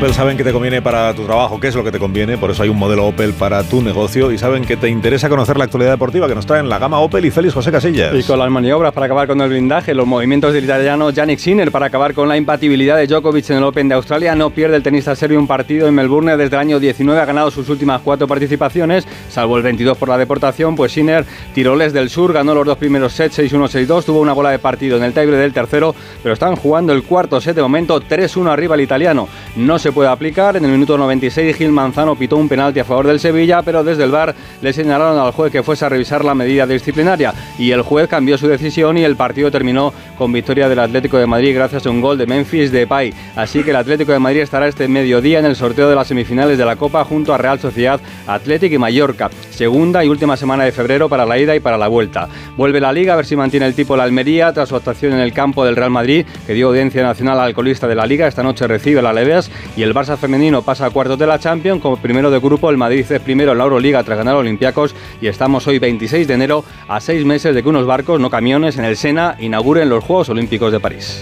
Opel saben que te conviene para tu trabajo, qué es lo que te conviene, por eso hay un modelo Opel para tu negocio y saben que te interesa conocer la actualidad deportiva que nos traen la gama Opel y Félix José Casillas. Y con las maniobras para acabar con el blindaje, los movimientos del italiano Yannick Sinner para acabar con la impatibilidad de Djokovic en el Open de Australia, no pierde el tenista serbio un partido en Melbourne desde el año 19, ha ganado sus últimas cuatro participaciones, salvo el 22 por la deportación, pues Sinner, tiroles del sur, ganó los dos primeros sets, 6-1, 6-2, tuvo una bola de partido en el tiebreak del tercero, pero están jugando el cuarto set de momento, 3-1 arriba el italiano. No se puede aplicar. En el minuto 96 Gil Manzano pitó un penalti a favor del Sevilla, pero desde el bar le señalaron al juez que fuese a revisar la medida disciplinaria y el juez cambió su decisión y el partido terminó con victoria del Atlético de Madrid gracias a un gol de Memphis Depay. Así que el Atlético de Madrid estará este mediodía en el sorteo de las semifinales de la Copa junto a Real Sociedad, Atlético y Mallorca. Segunda y última semana de febrero para la ida y para la vuelta. Vuelve la Liga a ver si mantiene el tipo la Almería tras su actuación en el campo del Real Madrid que dio audiencia nacional al alcoholista de la Liga. Esta noche recibe la Leves y el Barça femenino pasa a cuartos de la Champions como primero de grupo. El Madrid es primero en la Euroliga tras ganar Olympiacos y estamos hoy 26 de enero a seis meses de que unos barcos, no camiones, en el Sena inauguren los Juegos Olímpicos de París.